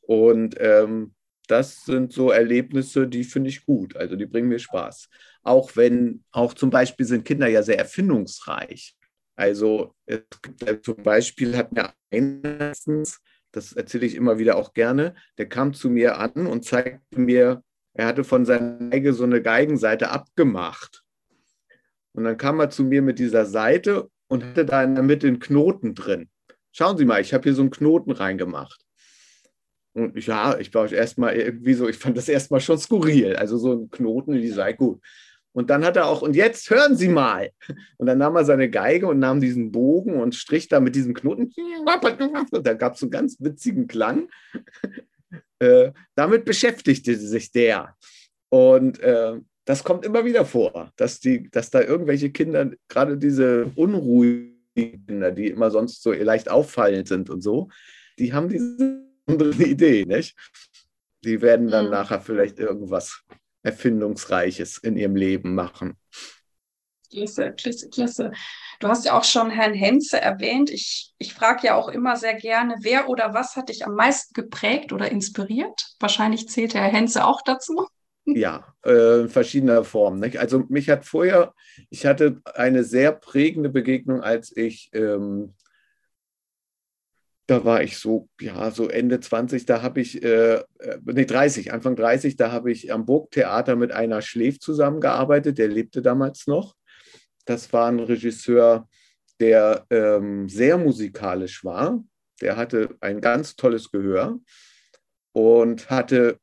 Und ähm, das sind so Erlebnisse, die finde ich gut. Also die bringen mir Spaß. Auch wenn, auch zum Beispiel sind Kinder ja sehr erfindungsreich. Also es gibt, zum Beispiel hat mir eines das erzähle ich immer wieder auch gerne, der kam zu mir an und zeigte mir, er hatte von seiner Geige so eine Geigenseite abgemacht. Und dann kam er zu mir mit dieser Seite und hatte da in der Mitte einen Knoten drin. Schauen Sie mal, ich habe hier so einen Knoten reingemacht. Und ja, ich war erstmal irgendwie so, ich fand das erstmal schon skurril. Also so ein Knoten, die sei gut. Und dann hat er auch, und jetzt hören Sie mal. Und dann nahm er seine Geige und nahm diesen Bogen und strich da mit diesem Knoten. Da gab es einen ganz witzigen Klang. Äh, damit beschäftigte sich der. Und äh, das kommt immer wieder vor, dass, die, dass da irgendwelche Kinder, gerade diese unruhigen Kinder, die immer sonst so leicht auffallend sind und so, die haben diese andere Idee, nicht? Die werden dann mhm. nachher vielleicht irgendwas Erfindungsreiches in ihrem Leben machen. Klasse, klasse, klasse. Du hast ja auch schon Herrn Henze erwähnt. Ich, ich frage ja auch immer sehr gerne, wer oder was hat dich am meisten geprägt oder inspiriert? Wahrscheinlich zählt Herr Henze auch dazu. Ja, äh, in verschiedener Form. Nicht? Also mich hat vorher, ich hatte eine sehr prägende Begegnung, als ich ähm, da war ich so, ja, so Ende 20, da habe ich, äh, äh nee, 30, Anfang 30, da habe ich am Burgtheater mit einer Schläf zusammengearbeitet, der lebte damals noch. Das war ein Regisseur, der ähm, sehr musikalisch war. Der hatte ein ganz tolles Gehör und hatte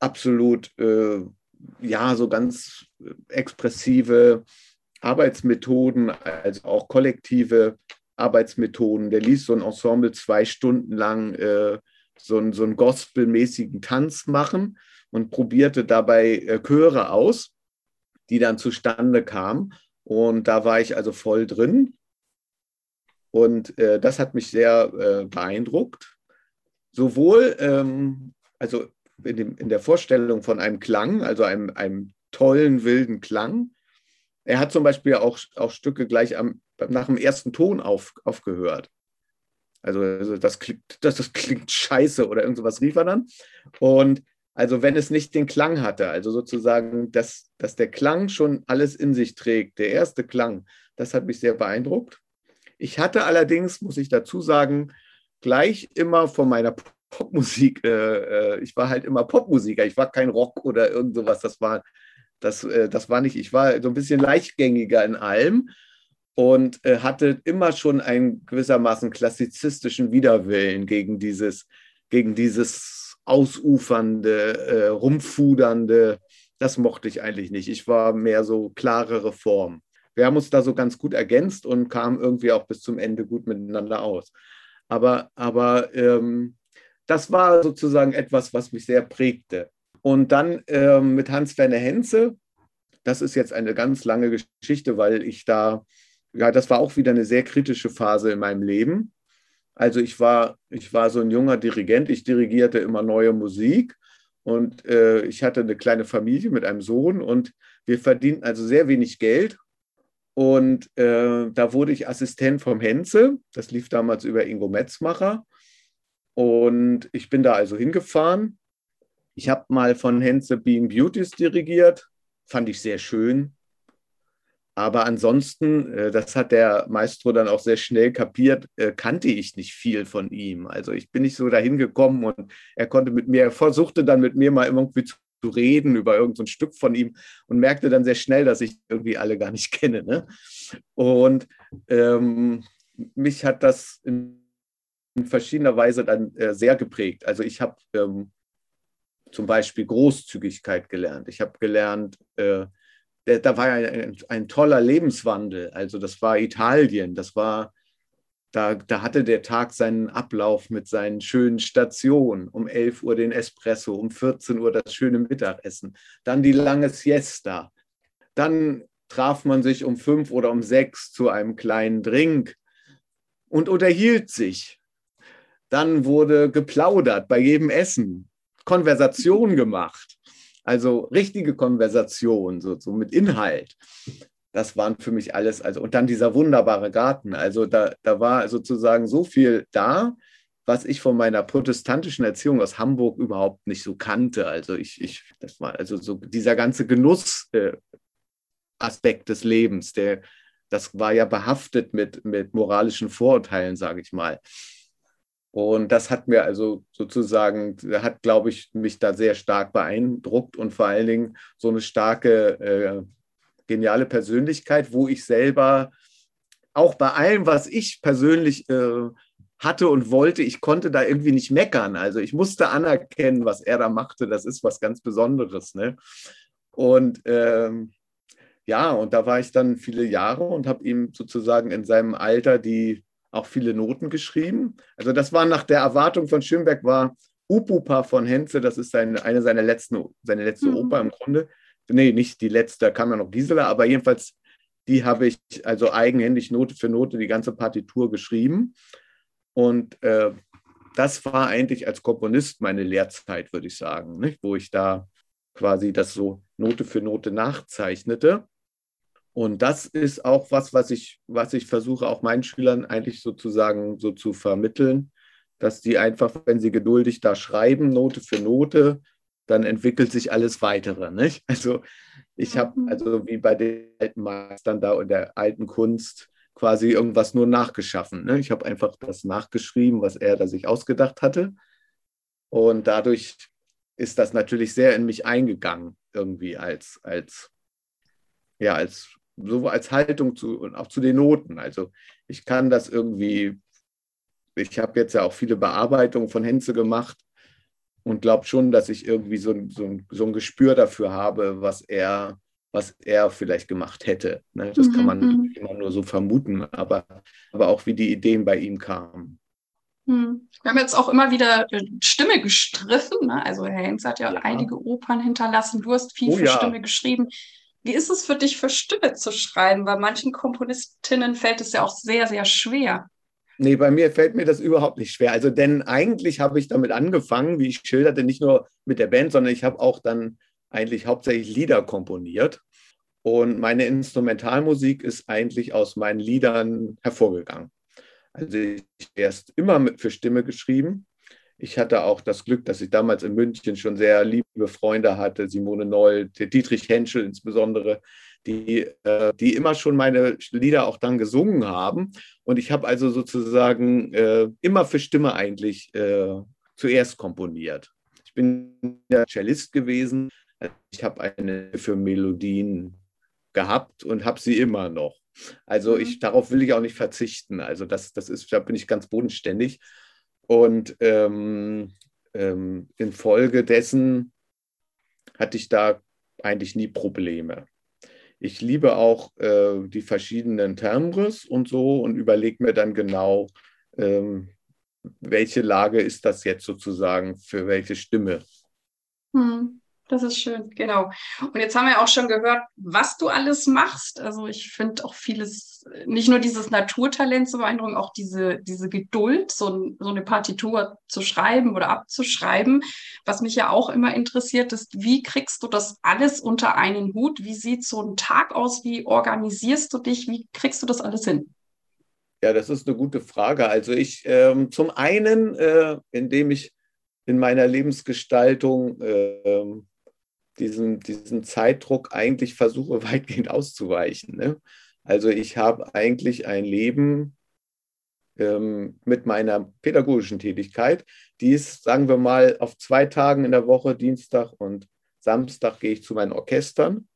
absolut, äh, ja, so ganz expressive Arbeitsmethoden, also auch kollektive Arbeitsmethoden. Der ließ so ein Ensemble zwei Stunden lang äh, so, ein, so einen gospelmäßigen Tanz machen und probierte dabei äh, Chöre aus, die dann zustande kamen. Und da war ich also voll drin. Und äh, das hat mich sehr äh, beeindruckt. Sowohl ähm, also in, dem, in, der Vorstellung von einem Klang, also einem, einem tollen, wilden Klang. Er hat zum Beispiel auch, auch Stücke gleich am, nach dem ersten Ton auf, aufgehört. Also, also das, klingt, das, das klingt scheiße oder irgendwas rief er dann. Und also wenn es nicht den Klang hatte, also sozusagen, dass, dass der Klang schon alles in sich trägt, der erste Klang, das hat mich sehr beeindruckt. Ich hatte allerdings, muss ich dazu sagen, gleich immer von meiner Popmusik, äh, äh, ich war halt immer Popmusiker, ich war kein Rock oder irgend sowas, das war, das, äh, das war nicht, ich war so ein bisschen leichtgängiger in allem und äh, hatte immer schon einen gewissermaßen klassizistischen Widerwillen gegen dieses, gegen dieses ausufernde, äh, rumfudernde. Das mochte ich eigentlich nicht. Ich war mehr so klarere Form. Wir haben uns da so ganz gut ergänzt und kamen irgendwie auch bis zum Ende gut miteinander aus. Aber, aber ähm, das war sozusagen etwas, was mich sehr prägte. Und dann ähm, mit Hans-Werner Henze, das ist jetzt eine ganz lange Geschichte, weil ich da ja, das war auch wieder eine sehr kritische Phase in meinem Leben. Also ich war, ich war so ein junger Dirigent, ich dirigierte immer neue Musik und äh, ich hatte eine kleine Familie mit einem Sohn und wir verdienten also sehr wenig Geld Und äh, da wurde ich Assistent vom Henze. Das lief damals über Ingo Metzmacher. Und ich bin da also hingefahren. Ich habe mal von Henze Being Beauties dirigiert. Fand ich sehr schön. Aber ansonsten, äh, das hat der Maestro dann auch sehr schnell kapiert, äh, kannte ich nicht viel von ihm. Also ich bin nicht so dahin gekommen und er konnte mit mir, er versuchte dann mit mir mal irgendwie zu reden über irgendein so Stück von ihm und merkte dann sehr schnell, dass ich irgendwie alle gar nicht kenne. Ne? Und ähm, mich hat das in, verschiedener Weise dann äh, sehr geprägt. Also ich habe ähm, zum Beispiel Großzügigkeit gelernt. Ich habe gelernt, äh, da war ein, ein, toller Lebenswandel. Also das war Italien, das war, da, da hatte der Tag seinen Ablauf mit seinen schönen Stationen. Um 11 Uhr den Espresso, um 14 Uhr das schöne Mittagessen, dann die lange Siesta. Dann traf man sich um fünf oder um sechs zu einem kleinen Drink und unterhielt sich. Dann wurde geplaudert bei jedem Essen, Konversation gemacht. Also richtige Konversation, so, so mit Inhalt. Das waren für mich alles, also und dann dieser wunderbare Garten. Also da, da war sozusagen so viel da, was ich von meiner protestantischen Erziehung aus Hamburg überhaupt nicht so kannte. Also ich, ich das war also so dieser ganze Genussaspekt äh, des Lebens, der, das war ja behaftet mit, mit moralischen Vorurteilen, sage ich mal. Und das hat mir also sozusagen, hat, glaube ich, mich da sehr stark beeindruckt und vor allen Dingen so eine starke, äh, geniale Persönlichkeit, wo ich selber auch bei allem, was ich persönlich äh, hatte und wollte, ich konnte da irgendwie nicht meckern. Also ich musste anerkennen, was er da machte. Das ist was ganz Besonderes. Ne? Und ähm, ja, und da war ich dann viele Jahre und habe ihm sozusagen in seinem Alter die auch viele Noten geschrieben. Also das war nach der Erwartung von Schönberg war Upupa von Henze, das ist seine, eine seiner letzten, seine letzte mhm. Oper im Grunde. Nee, nicht die letzte, da kam ja noch Gisela, aber jedenfalls die habe ich also eigenhändig Note für Note die ganze Partitur geschrieben. Und äh, das war eigentlich als Komponist meine Lehrzeit, würde ich sagen, nicht? wo ich da quasi das so Note für Note nachzeichnete. Und das ist auch was, was ich, was ich versuche, auch meinen Schülern eigentlich sozusagen so zu vermitteln, dass die einfach, wenn sie geduldig da schreiben, Note für Note, dann entwickelt sich alles weitere. Nicht? Also ich habe, mhm. also wie bei den alten Meistern da und der alten Kunst, quasi irgendwas nur nachgeschaffen. Ne? Ich habe einfach das nachgeschrieben, was er da sich ausgedacht hatte. Und dadurch ist das natürlich sehr in mich eingegangen, irgendwie als, als, ja, als so als Haltung zu und auch zu den Noten. Also ich kann das irgendwie, ich habe jetzt ja auch viele Bearbeitungen von Henze gemacht und glaube schon, dass ich irgendwie so, so, so, ein Gespür dafür habe, was er, was er vielleicht gemacht hätte. Ne? Das mhm. kann man mhm. immer nur so vermuten, aber, aber auch wie die Ideen bei ihm kamen. Mhm. Wir haben jetzt auch immer wieder Stimme gestriffen. Ne? Also Herr Henze hat ja, ja, einige Opern hinterlassen. Du hast viel oh, für ja. Stimme geschrieben. Wie ist es für dich, für Stimme zu schreiben? Bei manchen Komponistinnen fällt es ja auch sehr, sehr schwer. Nee, bei mir fällt mir das überhaupt nicht schwer. Also, denn eigentlich habe ich damit angefangen, wie ich schilderte, nicht nur mit der Band, sondern ich habe auch dann eigentlich hauptsächlich Lieder komponiert. Und meine Instrumentalmusik ist eigentlich aus meinen Liedern hervorgegangen. Also ich habe erst immer für Stimme geschrieben ich hatte auch das Glück, dass ich damals in München schon sehr liebe Freunde hatte, Simone Neul, Dietrich Henschel insbesondere, die, äh, die immer schon meine Lieder auch dann gesungen haben. Und ich habe also sozusagen äh, immer für Stimme eigentlich äh, zuerst komponiert. Ich bin ja Cellist gewesen. Ich habe eine für Melodien gehabt und habe sie immer noch. Also ich, mhm. darauf will ich auch nicht verzichten. Also das, das ist, da bin ich ganz bodenständig. Und ähm, ähm, infolgedessen hatte ich da eigentlich nie Probleme. Ich liebe auch äh, die verschiedenen Timbres und so und überlege mir dann genau, ähm, welche Lage ist das jetzt sozusagen für welche Stimme. Hm. Das ist schön, genau. Und jetzt haben wir auch schon gehört, was du alles machst. Also ich finde auch vieles, nicht nur dieses Naturtalent zu beeindrucken, auch diese, diese Geduld, so, so eine Partitur zu schreiben oder abzuschreiben. Was mich ja auch immer interessiert, ist, wie kriegst du das alles unter einen Hut? Wie sieht so ein Tag aus? Wie organisierst du dich? Wie kriegst du das alles hin? Ja, das ist eine gute Frage. Also ich ähm, zum einen, äh, indem ich in meiner Lebensgestaltung äh, diesen, diesen Zeitdruck eigentlich versuche weitgehend auszuweichen. Ne? Also ich habe eigentlich ein Leben ähm, mit meiner pädagogischen Tätigkeit, die ist, sagen wir mal, auf zwei Tagen in der Woche, Dienstag und Samstag gehe ich zu meinen Orchestern.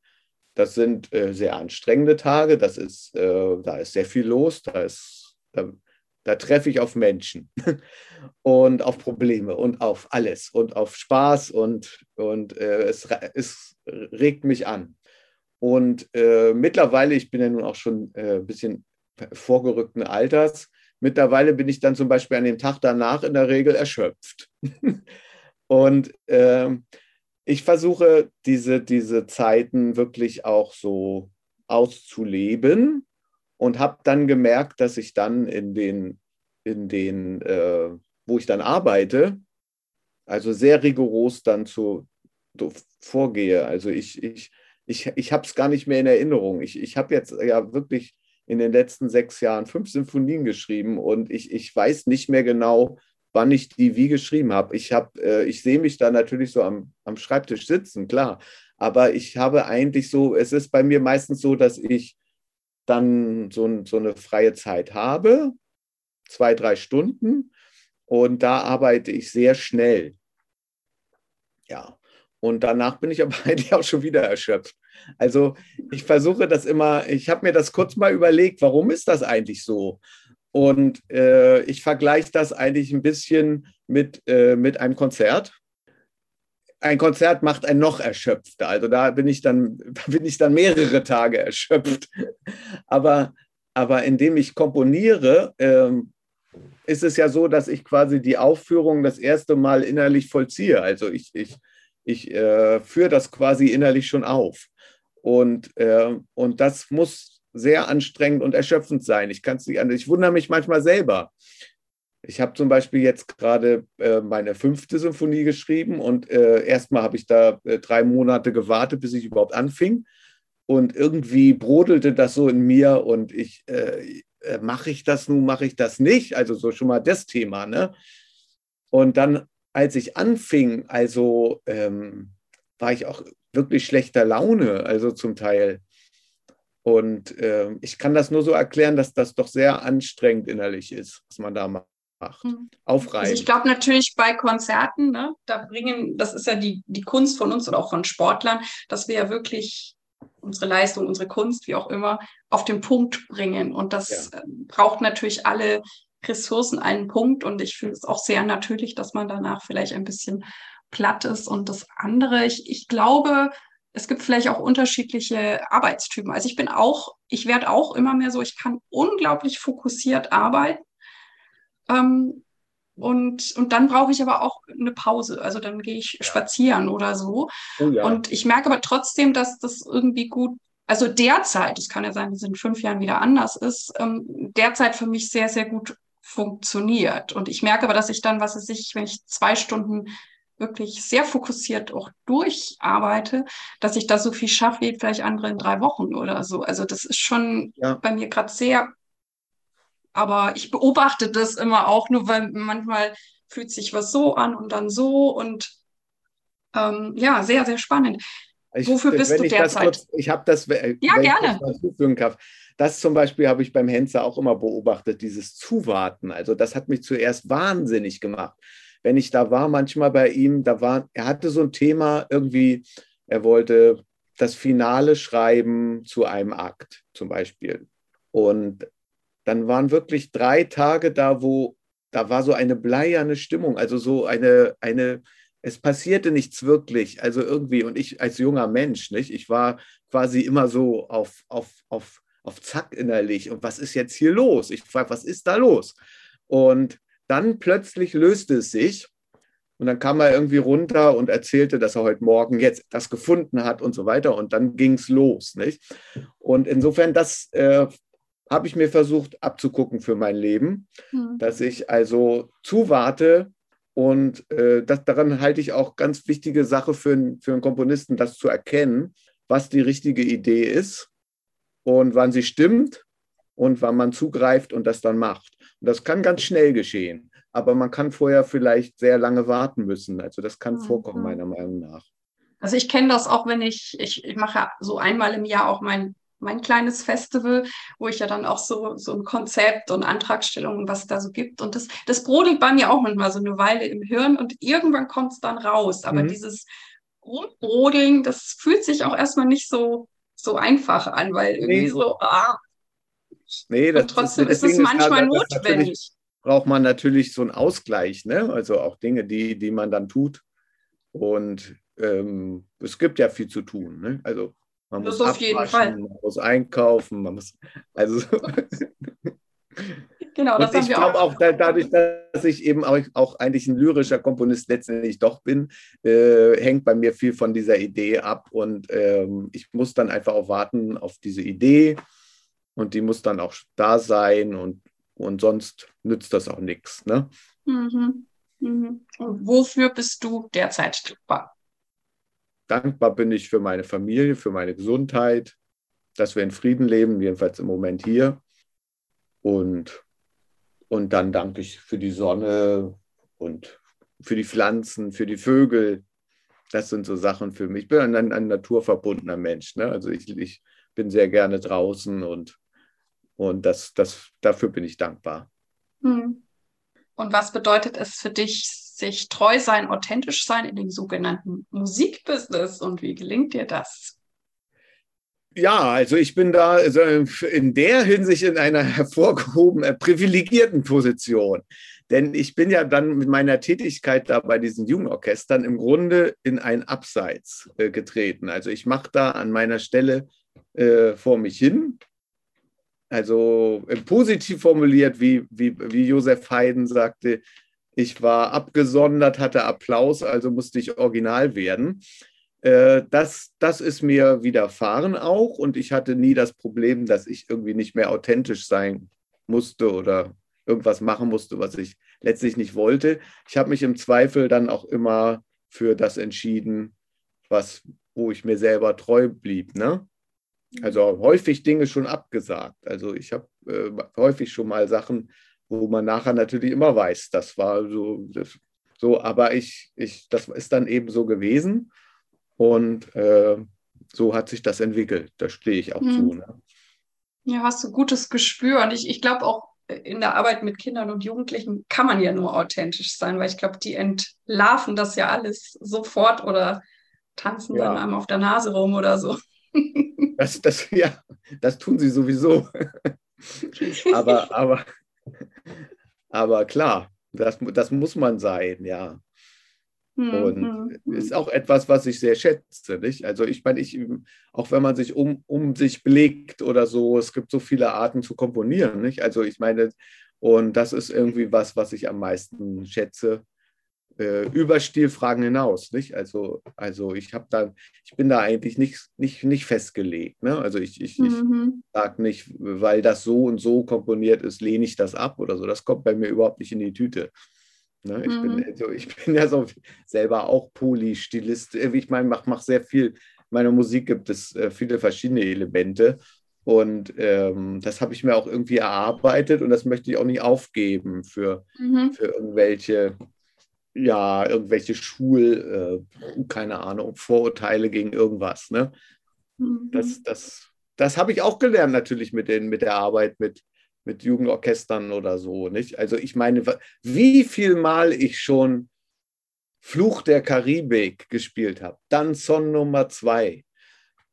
Das sind äh, sehr anstrengende Tage, das ist, äh, da ist sehr viel los, da, ist, da, da treffe ich auf Menschen und auf Probleme und auf alles und auf Spaß und, und äh, es, es regt mich an. Und äh, mittlerweile, ich bin ja nun auch schon äh, ein bisschen vorgerückten Alters, mittlerweile bin ich dann zum Beispiel an dem Tag danach in der Regel erschöpft. und ähm, ich versuche diese, diese Zeiten wirklich auch so auszuleben und habe dann gemerkt, dass ich dann in den, in den äh, wo ich dann arbeite, also sehr rigoros dann zu, zu vorgehe. Also ich, ich, ich, ich habe es gar nicht mehr in Erinnerung. Ich, ich habe jetzt ja wirklich in den letzten sechs Jahren fünf Symphonien geschrieben und ich, ich weiß nicht mehr genau, wann ich die wie geschrieben habe. Ich, hab, äh, ich sehe mich da natürlich so am, am Schreibtisch sitzen, klar. Aber ich habe eigentlich so, es ist bei mir meistens so, dass ich dann so, so eine freie Zeit habe, zwei, drei Stunden. Und da arbeite ich sehr schnell. Ja. Und danach bin ich aber eigentlich auch schon wieder erschöpft. Also ich versuche das immer, ich habe mir das kurz mal überlegt, warum ist das eigentlich so? Und äh, ich vergleiche das eigentlich ein bisschen mit, äh, mit einem Konzert ein Konzert macht einen noch erschöpfter. Also da bin ich dann, bin ich dann mehrere Tage erschöpft. Aber, aber indem ich komponiere, ähm, ist es ja so, dass ich quasi die Aufführung das erste Mal innerlich vollziehe. Also ich, ich, ich äh, führe das quasi innerlich schon auf. Und, äh, und das muss sehr anstrengend und erschöpfend sein. Ich kann nicht. Ich wundere mich manchmal selber. Ich habe zum Beispiel jetzt gerade äh, meine fünfte Symphonie geschrieben und äh, erstmal habe ich da äh, drei Monate gewartet, bis ich überhaupt anfing. Und irgendwie brodelte das so in mir und ich, äh, äh, mache ich das nun, mache ich das nicht? Also so schon mal das Thema. Ne? Und dann, als ich anfing, also ähm, war ich auch wirklich schlechter Laune, also zum Teil. Und äh, ich kann das nur so erklären, dass das doch sehr anstrengend innerlich ist, was man da macht macht. Hm. Aufreiben. Also ich glaube natürlich bei Konzerten, ne, da bringen, das ist ja die, die Kunst von uns und auch von Sportlern, dass wir ja wirklich unsere Leistung, unsere Kunst, wie auch immer, auf den Punkt bringen. Und das ja. Ähm, braucht natürlich alle Ressourcen einen Punkt. Und ich finde es auch sehr natürlich, dass man danach vielleicht ein bisschen platt ist. Und das andere, ich, ich glaube, es gibt vielleicht auch unterschiedliche Arbeitstypen. Also ich bin auch, ich werde auch immer mehr so, ich kann unglaublich fokussiert arbeiten. Ähm, und, und dann brauche ich aber auch eine Pause. Also dann gehe ich spazieren oder so. Oh ja. Und ich merke aber trotzdem, dass das irgendwie gut, also derzeit, es kann ja sein, dass es in fünf Jahren wieder anders ist, ähm, derzeit für mich sehr, sehr gut funktioniert. Und ich merke aber, dass ich dann, was weiß ich, wenn ich zwei Stunden wirklich sehr fokussiert auch durcharbeite, dass ich da so viel schaffe wie vielleicht andere in drei Wochen oder so. Also das ist schon ja. bei mir gerade sehr aber ich beobachte das immer auch nur, weil manchmal fühlt sich was so an und dann so und ähm, ja, sehr, sehr spannend. Ich, Wofür bist du derzeit? Kurz, ich habe das, ja, gerne. Das, das zum Beispiel habe ich beim Henzer auch immer beobachtet, dieses Zuwarten. Also das hat mich zuerst wahnsinnig gemacht. Wenn ich da war, manchmal bei ihm, da war, er hatte so ein Thema irgendwie, er wollte das Finale schreiben zu einem Akt zum Beispiel. Und dann waren wirklich drei Tage da, wo da war so eine bleierne Stimmung, also so eine, eine, es passierte nichts wirklich, also irgendwie, und ich als junger Mensch, nicht, ich war quasi immer so auf, auf, auf, auf Zack innerlich. Und was ist jetzt hier los? Ich frage, was ist da los? Und dann plötzlich löste es sich Und dann kam er irgendwie runter und erzählte, dass er heute Morgen jetzt das gefunden hat und so weiter. Und dann ging es los. Nicht? Und insofern, das äh, habe ich mir versucht abzugucken für mein Leben, mhm. dass ich also zuwarte. Und äh, das, daran halte ich auch ganz wichtige Sache für, für einen Komponisten, das zu erkennen, was die richtige Idee ist und wann sie stimmt und wann man zugreift und das dann macht. Und das kann ganz schnell geschehen aber man kann vorher vielleicht sehr lange warten müssen. Also das kann mhm. vorkommen, meiner Meinung nach. Also ich kenne das auch, wenn ich, ich, ich mache so einmal im Jahr auch mein, mein kleines Festival, wo ich ja dann auch so, so ein Konzept und Antragstellungen, was es da so gibt. Und das, das brodelt bei mir auch manchmal so eine Weile im Hirn und irgendwann kommt es dann raus. Aber mhm. dieses Rumbrodeln, das fühlt sich auch erstmal nicht so, so einfach an, weil irgendwie nee. so, ah. Nee, das und trotzdem ist, ist es manchmal notwendig braucht man natürlich so einen Ausgleich, ne? also auch Dinge, die, die man dann tut. Und ähm, es gibt ja viel zu tun. Ne? Also man das muss auf jeden Fall. man muss einkaufen, man muss also Genau, das und ich glaube auch. auch dadurch, dass ich eben auch, auch, eigentlich ein lyrischer Komponist letztendlich doch bin, äh, hängt bei mir viel von dieser Idee ab und ähm, ich muss dann einfach auch warten auf diese Idee und die muss dann auch da sein und und sonst nützt das auch nichts. Ne? Mhm. Mhm. Und wofür bist du derzeit dankbar? Dankbar bin ich für meine Familie, für meine Gesundheit, dass wir in Frieden leben, jedenfalls im Moment hier. Und, und dann danke ich für die Sonne und für die Pflanzen, für die Vögel. Das sind so Sachen für mich. Ich bin ein, ein naturverbundener Mensch. Ne? Also ich, ich bin sehr gerne draußen und und das, das, dafür bin ich dankbar. Hm. Und was bedeutet es für dich, sich treu sein, authentisch sein in dem sogenannten Musikbusiness? Und wie gelingt dir das? Ja, also ich bin da also in der Hinsicht in einer hervorgehobenen, äh, privilegierten Position. Denn ich bin ja dann mit meiner Tätigkeit da bei diesen Jugendorchestern im Grunde in ein Abseits äh, getreten. Also ich mache da an meiner Stelle äh, vor mich hin also äh, positiv formuliert, wie, wie, wie Josef Haydn sagte, ich war abgesondert, hatte Applaus, also musste ich original werden. Äh, das, das ist mir widerfahren auch und ich hatte nie das Problem, dass ich irgendwie nicht mehr authentisch sein musste oder irgendwas machen musste, was ich letztlich nicht wollte. Ich habe mich im Zweifel dann auch immer für das entschieden, was, wo ich mir selber treu blieb. Ne? Also häufig Dinge schon abgesagt. Also ich habe äh, häufig schon mal Sachen, wo man nachher natürlich immer weiß, das war so, das, so aber ich, ich, das ist dann eben so gewesen und äh, so hat sich das entwickelt. Da stehe ich auch mhm. zu. Ne? Ja, hast du gutes Gespür und ich, ich glaube auch in der Arbeit mit Kindern und Jugendlichen kann man ja nur authentisch sein, weil ich glaube, die entlarven das ja alles sofort oder tanzen ja. dann einem auf der Nase rum oder so. Das, das, ja, das tun sie sowieso. aber, aber, aber klar, das, das muss man sein, ja. Und hm, hm. ist auch etwas, was ich sehr schätze. Nicht? Also ich meine, ich, auch wenn man sich um, um sich blickt oder so, es gibt so viele Arten zu komponieren. Nicht? Also ich meine, und das ist irgendwie was, was ich am meisten schätze äh, über Stilfragen hinaus. Nicht? Also, also ich habe da, ich bin da eigentlich nicht, nicht, nicht festgelegt. Ne? Also ich, ich, mhm. ich sage nicht, weil das so und so komponiert ist, lehne ich das ab oder so. Das kommt bei mir überhaupt nicht in die Tüte. Ne? Ich, mhm. bin, also, ich bin ja so selber auch Polystilist. Ich meine, mache mach sehr viel. In meiner Musik gibt es äh, viele verschiedene Elemente. Und ähm, das habe ich mir auch irgendwie erarbeitet und das möchte ich auch nicht aufgeben für, mhm. für irgendwelche ja, irgendwelche Schul, äh, keine Ahnung, Vorurteile gegen irgendwas. Ne? Mhm. Das, das, das habe ich auch gelernt natürlich mit, den, mit der Arbeit mit, mit Jugendorchestern oder so. Nicht? Also ich meine, wie viel Mal ich schon Fluch der Karibik gespielt habe, dann Son Nummer 2,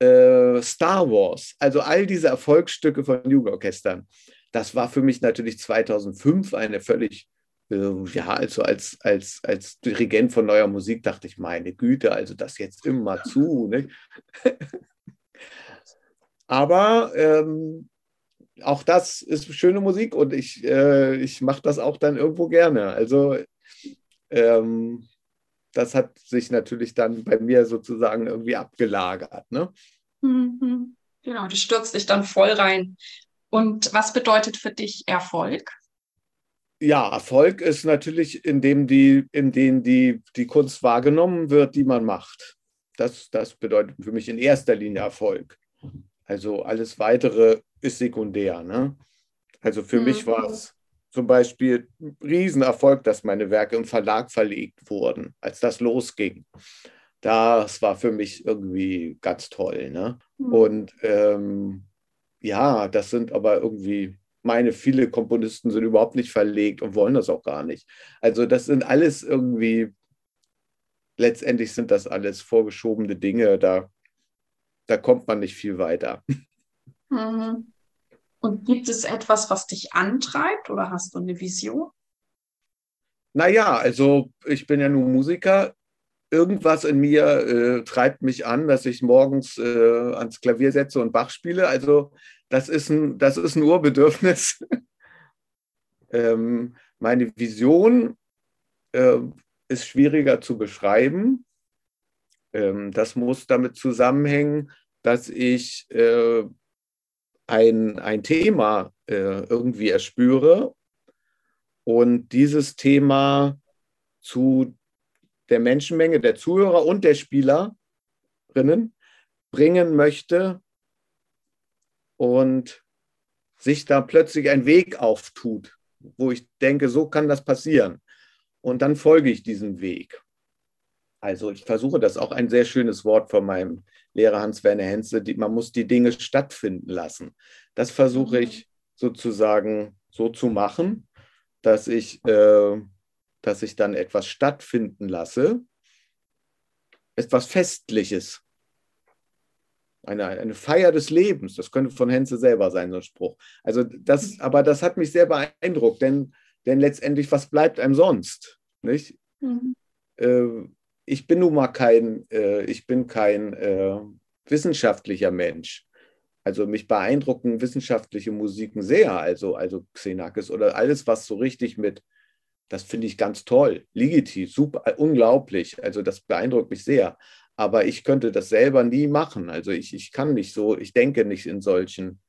äh, Star Wars, also all diese Erfolgsstücke von Jugendorchestern. Das war für mich natürlich 2005 eine völlig ja, also als, als, als Dirigent von neuer Musik dachte ich, meine Güte, also das jetzt immer zu. Ne? Aber ähm, auch das ist schöne Musik und ich, äh, ich mache das auch dann irgendwo gerne. Also ähm, das hat sich natürlich dann bei mir sozusagen irgendwie abgelagert. Ne? Mhm. Genau, du stürzt dich dann voll rein. Und was bedeutet für dich Erfolg? Ja, Erfolg ist natürlich, indem die, in denen die, die Kunst wahrgenommen wird, die man macht. Das, das bedeutet für mich in erster Linie Erfolg. Also alles Weitere ist sekundär. Ne? Also für mhm. mich war es zum Beispiel ein Riesenerfolg, dass meine Werke im Verlag verlegt wurden, als das losging. Das war für mich irgendwie ganz toll. Ne? Mhm. Und ähm, ja, das sind aber irgendwie meine, viele Komponisten sind überhaupt nicht verlegt und wollen das auch gar nicht. Also das sind alles irgendwie, letztendlich sind das alles vorgeschobene Dinge, da, da kommt man nicht viel weiter. Mhm. Und gibt es etwas, was dich antreibt oder hast du eine Vision? Naja, also ich bin ja nun Musiker. Irgendwas in mir äh, treibt mich an, dass ich morgens äh, ans Klavier setze und Bach spiele. Also das ist ein, das ist ein Urbedürfnis. ähm, meine Vision äh, ist schwieriger zu beschreiben. Ähm, das muss damit zusammenhängen, dass ich äh, ein, ein Thema äh, irgendwie erspüre und dieses Thema zu der Menschenmenge, der Zuhörer und der Spielerinnen bringen möchte, und sich da plötzlich ein Weg auftut, wo ich denke, so kann das passieren. Und dann folge ich diesem Weg. Also ich versuche das auch ein sehr schönes Wort von meinem Lehrer Hans-Werner Henze, die, man muss die Dinge stattfinden lassen. Das versuche mhm. ich sozusagen so zu machen, dass ich, äh, dass ich dann etwas stattfinden lasse, etwas Festliches, eine, eine Feier des Lebens. Das könnte von Henze selber sein, so ein Spruch. Also das, mhm. aber das hat mich sehr beeindruckt, denn, denn letztendlich, was bleibt einem sonst? Nicht? Mhm. Äh, ich bin nun mal kein, äh, ich bin kein äh, wissenschaftlicher Mensch. Also mich beeindrucken wissenschaftliche Musiken sehr, also, also Xenakis oder alles, was so richtig mit, das finde ich ganz toll, legitim, super, unglaublich. Also das beeindruckt mich sehr aber ich könnte das selber nie machen. Also ich, ich kann nicht so, ich denke nicht in solchen,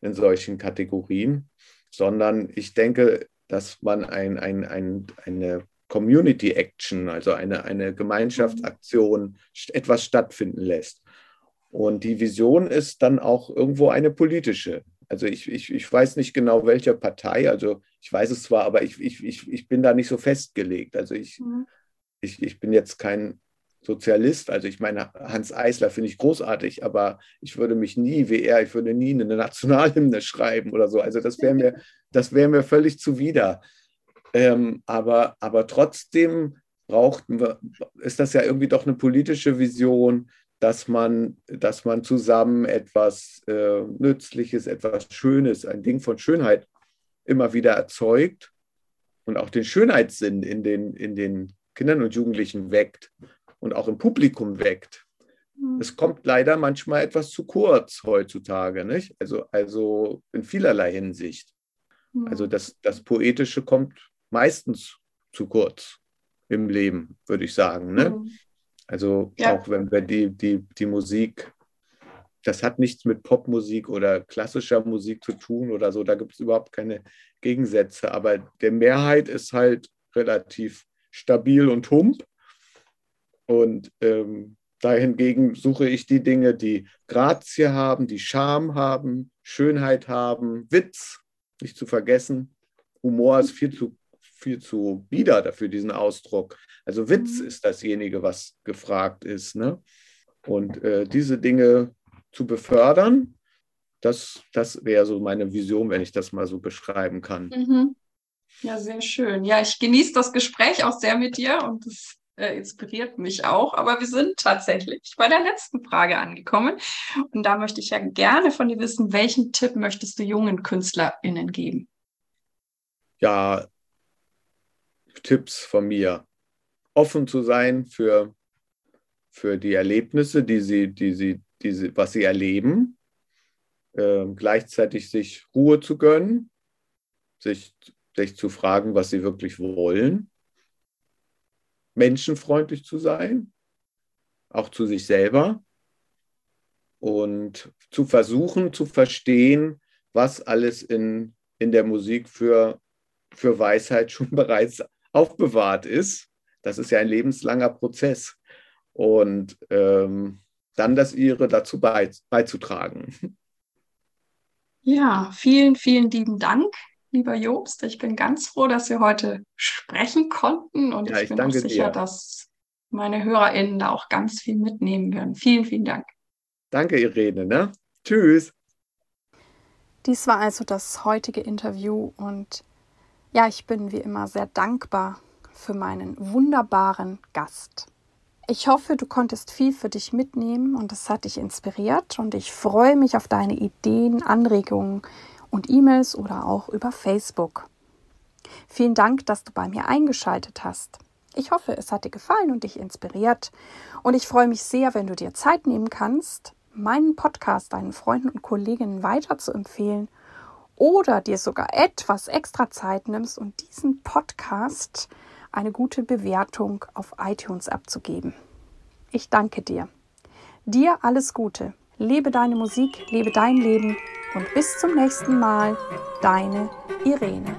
in solchen Kategorien, sondern ich denke, dass man ein, ein, ein, eine Community Action, also eine, eine Gemeinschaftsaktion, etwas stattfinden lässt. Und die Vision ist dann auch irgendwo eine politische. Also ich, ich, ich weiß nicht genau, welcher Partei, also ich weiß es zwar, aber ich, ich, ich, ich bin da nicht so festgelegt. Also ich, mhm. ich, ich bin jetzt kein Sozialist. Also ich meine, Hans Eisler finde ich großartig, aber ich würde mich nie wie er, ich würde nie eine Nationalhymne schreiben oder so. Also das wäre mir, das wäre mir völlig zuwider. Ähm, aber, aber trotzdem brauchten wir, ist das ja irgendwie doch eine politische Vision, dass man, dass man zusammen etwas äh, Nützliches, etwas Schönes, ein Ding von Schönheit immer wieder erzeugt und auch den Schönheitssinn in den, in den Kindern und Jugendlichen weckt und auch im Publikum weckt. Mhm. Es kommt leider manchmal etwas zu kurz heutzutage, nicht? Also, also in vielerlei Hinsicht. Mhm. Also das, das Poetische kommt meistens zu kurz im Leben, würde ich sagen. Ne? Mhm. Also ja. auch wenn wir die, die, die Musik, das hat nichts mit Popmusik oder klassischer Musik zu tun oder so, da gibt es überhaupt keine Gegensätze. Aber der Mehrheit ist halt relativ stabil und hump. Und ähm, dahingegen suche ich die Dinge, die Grazie haben, die Charme haben, Schönheit haben, Witz, nicht zu vergessen. Humor ist viel zu, viel zu bieder dafür, diesen Ausdruck. Also Witz mhm. ist dasjenige, was gefragt ist. Ne? Und äh, diese Dinge zu befördern, das, das wäre so meine Vision, wenn ich das mal so beschreiben kann. Mhm. Ja, sehr schön. Ja, ich genieße das Gespräch auch sehr mit dir und es äh, inspiriert mich auch. Aber wir sind tatsächlich bei der letzten Frage angekommen. Und da möchte ich ja gerne von dir wissen, welchen Tipp möchtest du jungen KünstlerInnen geben? Ja, Tipps von mir. Offen zu sein für, für die Erlebnisse, die sie, die sie, die sie, was sie erleben. Äh, gleichzeitig sich Ruhe zu gönnen, sich, sich zu fragen, was sie wirklich wollen menschenfreundlich zu sein, auch zu sich selber und zu versuchen zu verstehen, was alles in, in der Musik für, für Weisheit schon bereits aufbewahrt ist. Das ist ja ein lebenslanger Prozess. Und ähm, dann das ihre dazu beizutragen. Ja, vielen, vielen lieben Dank, lieber Jobst. Ich bin ganz froh, dass wir heute sprechen konnten und ja, ich, ich, bin auch sicher, dir. dass meine HörerInnen da auch ganz viel mitnehmen werden. Vielen, vielen Dank. Danke, Irene. Ne? Tschüss. Dies war also das heutige Interview und ja, ich bin wie immer sehr dankbar für meinen wunderbaren Gast. Ich hoffe, du konntest viel für dich mitnehmen und es hat dich inspiriert und ich freue mich auf deine Ideen, Anregungen und E-Mails oder auch über Facebook. Vielen Dank, dass du bei mir eingeschaltet hast. Ich hoffe, es hat dir gefallen und dich inspiriert und ich freue mich sehr, wenn du dir Zeit nehmen kannst, meinen Podcast deinen Freunden und Kolleginnen weiter zu empfehlen oder dir sogar etwas extra Zeit nimmst und diesen Podcast eine gute Bewertung auf iTunes abzugeben. Ich danke dir. Dir alles Gute. Lebe deine Musik, lebe dein Leben und bis zum nächsten Mal, deine Irene.